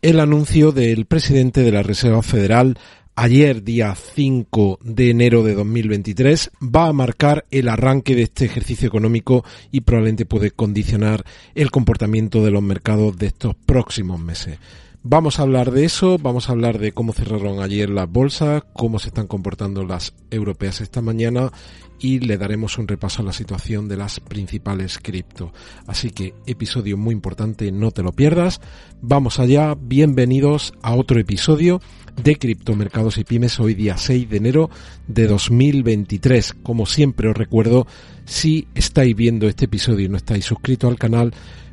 El anuncio del presidente de la Reserva Federal ayer, día 5 de enero de 2023, va a marcar el arranque de este ejercicio económico y probablemente puede condicionar el comportamiento de los mercados de estos próximos meses. Vamos a hablar de eso, vamos a hablar de cómo cerraron ayer las bolsas, cómo se están comportando las europeas esta mañana y le daremos un repaso a la situación de las principales cripto. Así que episodio muy importante, no te lo pierdas. Vamos allá, bienvenidos a otro episodio de Criptomercados y Pymes hoy día 6 de enero de 2023. Como siempre os recuerdo, si estáis viendo este episodio y no estáis suscritos al canal,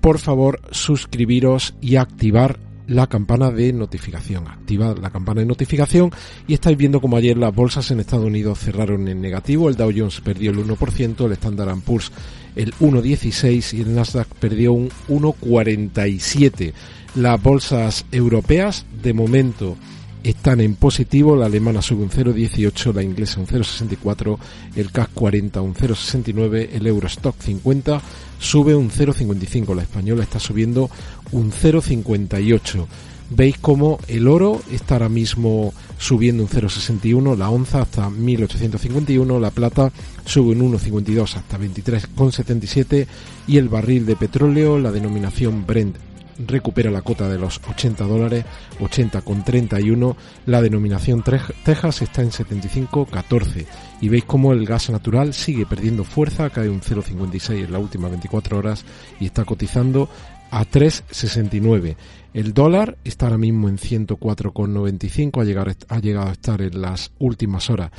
por favor suscribiros y activar la campana de notificación. Activad la campana de notificación y estáis viendo como ayer las bolsas en Estados Unidos cerraron en negativo. El Dow Jones perdió el 1%, el Standard Poor's el 1,16 y el Nasdaq perdió un 1,47. Las bolsas europeas de momento están en positivo, la alemana sube un 0,18, la inglesa un 0,64, el CAC 40 un 0,69, el Eurostock 50 sube un 0,55, la española está subiendo un 0,58. Veis como el oro está ahora mismo subiendo un 0,61, la onza hasta 1851, la plata sube un 1,52 hasta 23,77 y el barril de petróleo, la denominación Brent recupera la cota de los 80 dólares, 80,31. La denominación Texas está en 75,14. Y veis cómo el gas natural sigue perdiendo fuerza, cae un 0,56 en las últimas 24 horas y está cotizando a 3,69. El dólar está ahora mismo en 104,95, ha, ha llegado a estar en las últimas horas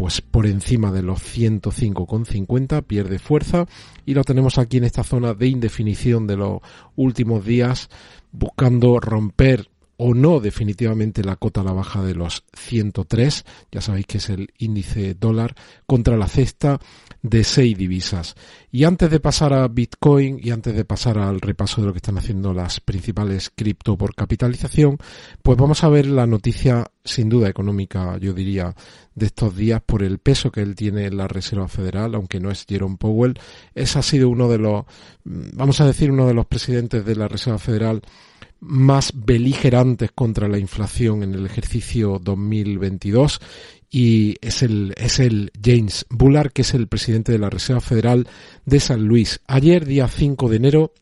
pues por encima de los 105,50, pierde fuerza. Y lo tenemos aquí en esta zona de indefinición de los últimos días, buscando romper o no definitivamente la cota a la baja de los 103, ya sabéis que es el índice dólar, contra la cesta de seis divisas. Y antes de pasar a Bitcoin y antes de pasar al repaso de lo que están haciendo las principales cripto por capitalización, pues vamos a ver la noticia sin duda económica, yo diría, de estos días por el peso que él tiene en la Reserva Federal, aunque no es Jerome Powell. Ese ha sido uno de los, vamos a decir, uno de los presidentes de la Reserva Federal más beligerantes contra la inflación en el ejercicio 2022 y es el, es el James Bullard, que es el presidente de la Reserva Federal de San Luis. Ayer, día 5 de enero,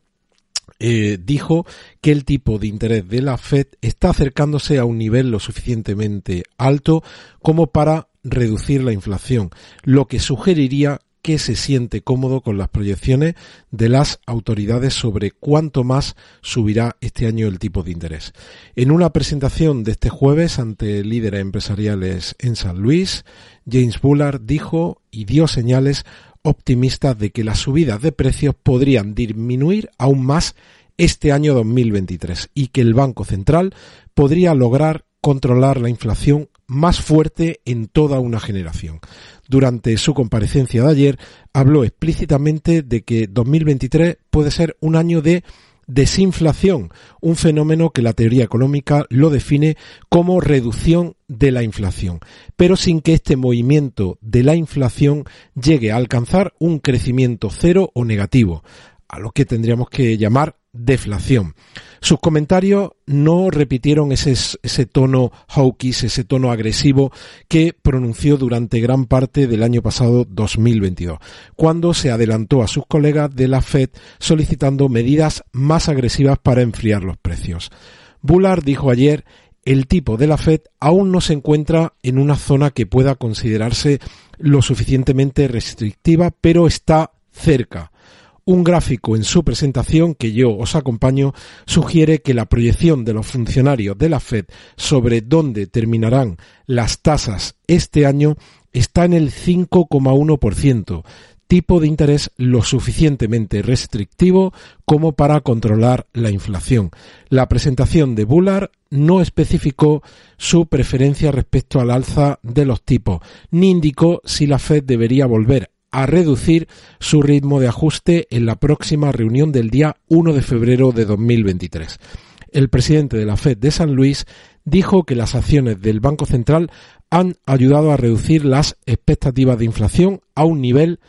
eh, dijo que el tipo de interés de la Fed está acercándose a un nivel lo suficientemente alto como para reducir la inflación, lo que sugeriría que se siente cómodo con las proyecciones de las autoridades sobre cuánto más subirá este año el tipo de interés. En una presentación de este jueves ante líderes empresariales en San Luis, James Bullard dijo y dio señales optimistas de que las subidas de precios podrían disminuir aún más este año 2023 y que el Banco Central podría lograr controlar la inflación más fuerte en toda una generación. Durante su comparecencia de ayer habló explícitamente de que 2023 puede ser un año de desinflación, un fenómeno que la teoría económica lo define como reducción de la inflación, pero sin que este movimiento de la inflación llegue a alcanzar un crecimiento cero o negativo, a lo que tendríamos que llamar deflación. Sus comentarios no repitieron ese, ese tono hawkish, ese tono agresivo que pronunció durante gran parte del año pasado 2022, cuando se adelantó a sus colegas de la Fed solicitando medidas más agresivas para enfriar los precios. Bullard dijo ayer el tipo de la Fed aún no se encuentra en una zona que pueda considerarse lo suficientemente restrictiva, pero está cerca. Un gráfico en su presentación que yo os acompaño sugiere que la proyección de los funcionarios de la Fed sobre dónde terminarán las tasas este año está en el 5,1%, tipo de interés lo suficientemente restrictivo como para controlar la inflación. La presentación de Bullard no especificó su preferencia respecto al alza de los tipos, ni indicó si la Fed debería volver a reducir su ritmo de ajuste en la próxima reunión del día 1 de febrero de 2023. El presidente de la Fed de San Luis dijo que las acciones del Banco Central han ayudado a reducir las expectativas de inflación a un nivel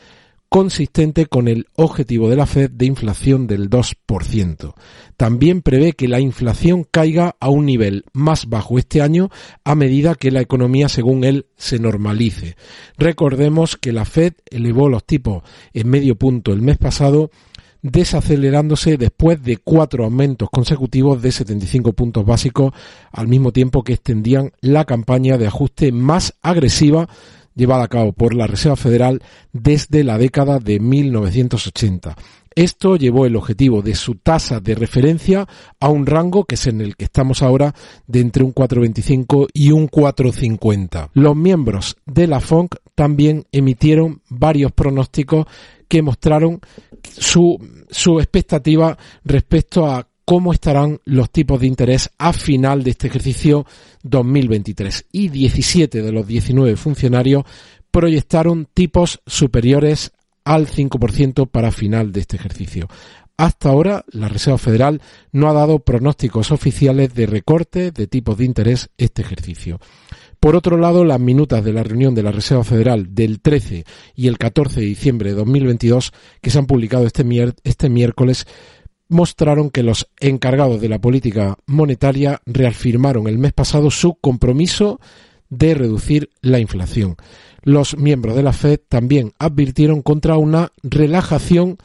consistente con el objetivo de la Fed de inflación del 2%. También prevé que la inflación caiga a un nivel más bajo este año a medida que la economía, según él, se normalice. Recordemos que la Fed elevó los tipos en medio punto el mes pasado desacelerándose después de cuatro aumentos consecutivos de 75 puntos básicos, al mismo tiempo que extendían la campaña de ajuste más agresiva llevada a cabo por la Reserva Federal desde la década de 1980. Esto llevó el objetivo de su tasa de referencia a un rango que es en el que estamos ahora de entre un 4,25 y un 4,50. Los miembros de la FONC también emitieron varios pronósticos que mostraron su, su expectativa respecto a cómo estarán los tipos de interés a final de este ejercicio 2023. Y 17 de los 19 funcionarios proyectaron tipos superiores al 5% para final de este ejercicio. Hasta ahora, la Reserva Federal no ha dado pronósticos oficiales de recorte de tipos de interés este ejercicio. Por otro lado, las minutas de la reunión de la Reserva Federal del 13 y el 14 de diciembre de 2022, que se han publicado este, este miércoles, mostraron que los encargados de la política monetaria reafirmaron el mes pasado su compromiso de reducir la inflación. Los miembros de la Fed también advirtieron contra una relajación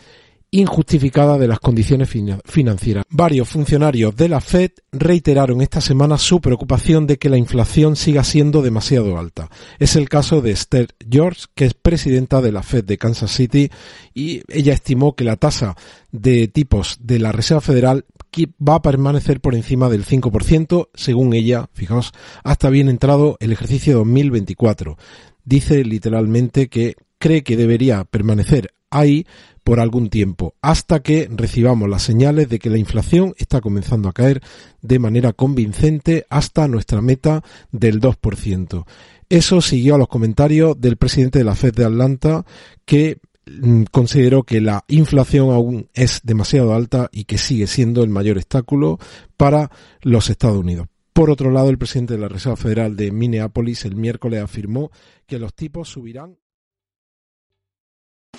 injustificada de las condiciones financieras. Varios funcionarios de la Fed reiteraron esta semana su preocupación de que la inflación siga siendo demasiado alta. Es el caso de Esther George, que es presidenta de la Fed de Kansas City, y ella estimó que la tasa de tipos de la Reserva Federal va a permanecer por encima del 5%, según ella, fijaos, hasta bien entrado el ejercicio 2024. Dice literalmente que cree que debería permanecer ahí por algún tiempo, hasta que recibamos las señales de que la inflación está comenzando a caer de manera convincente hasta nuestra meta del 2%. Eso siguió a los comentarios del presidente de la Fed de Atlanta, que mm, consideró que la inflación aún es demasiado alta y que sigue siendo el mayor obstáculo para los Estados Unidos. Por otro lado, el presidente de la Reserva Federal de Minneapolis el miércoles afirmó que los tipos subirán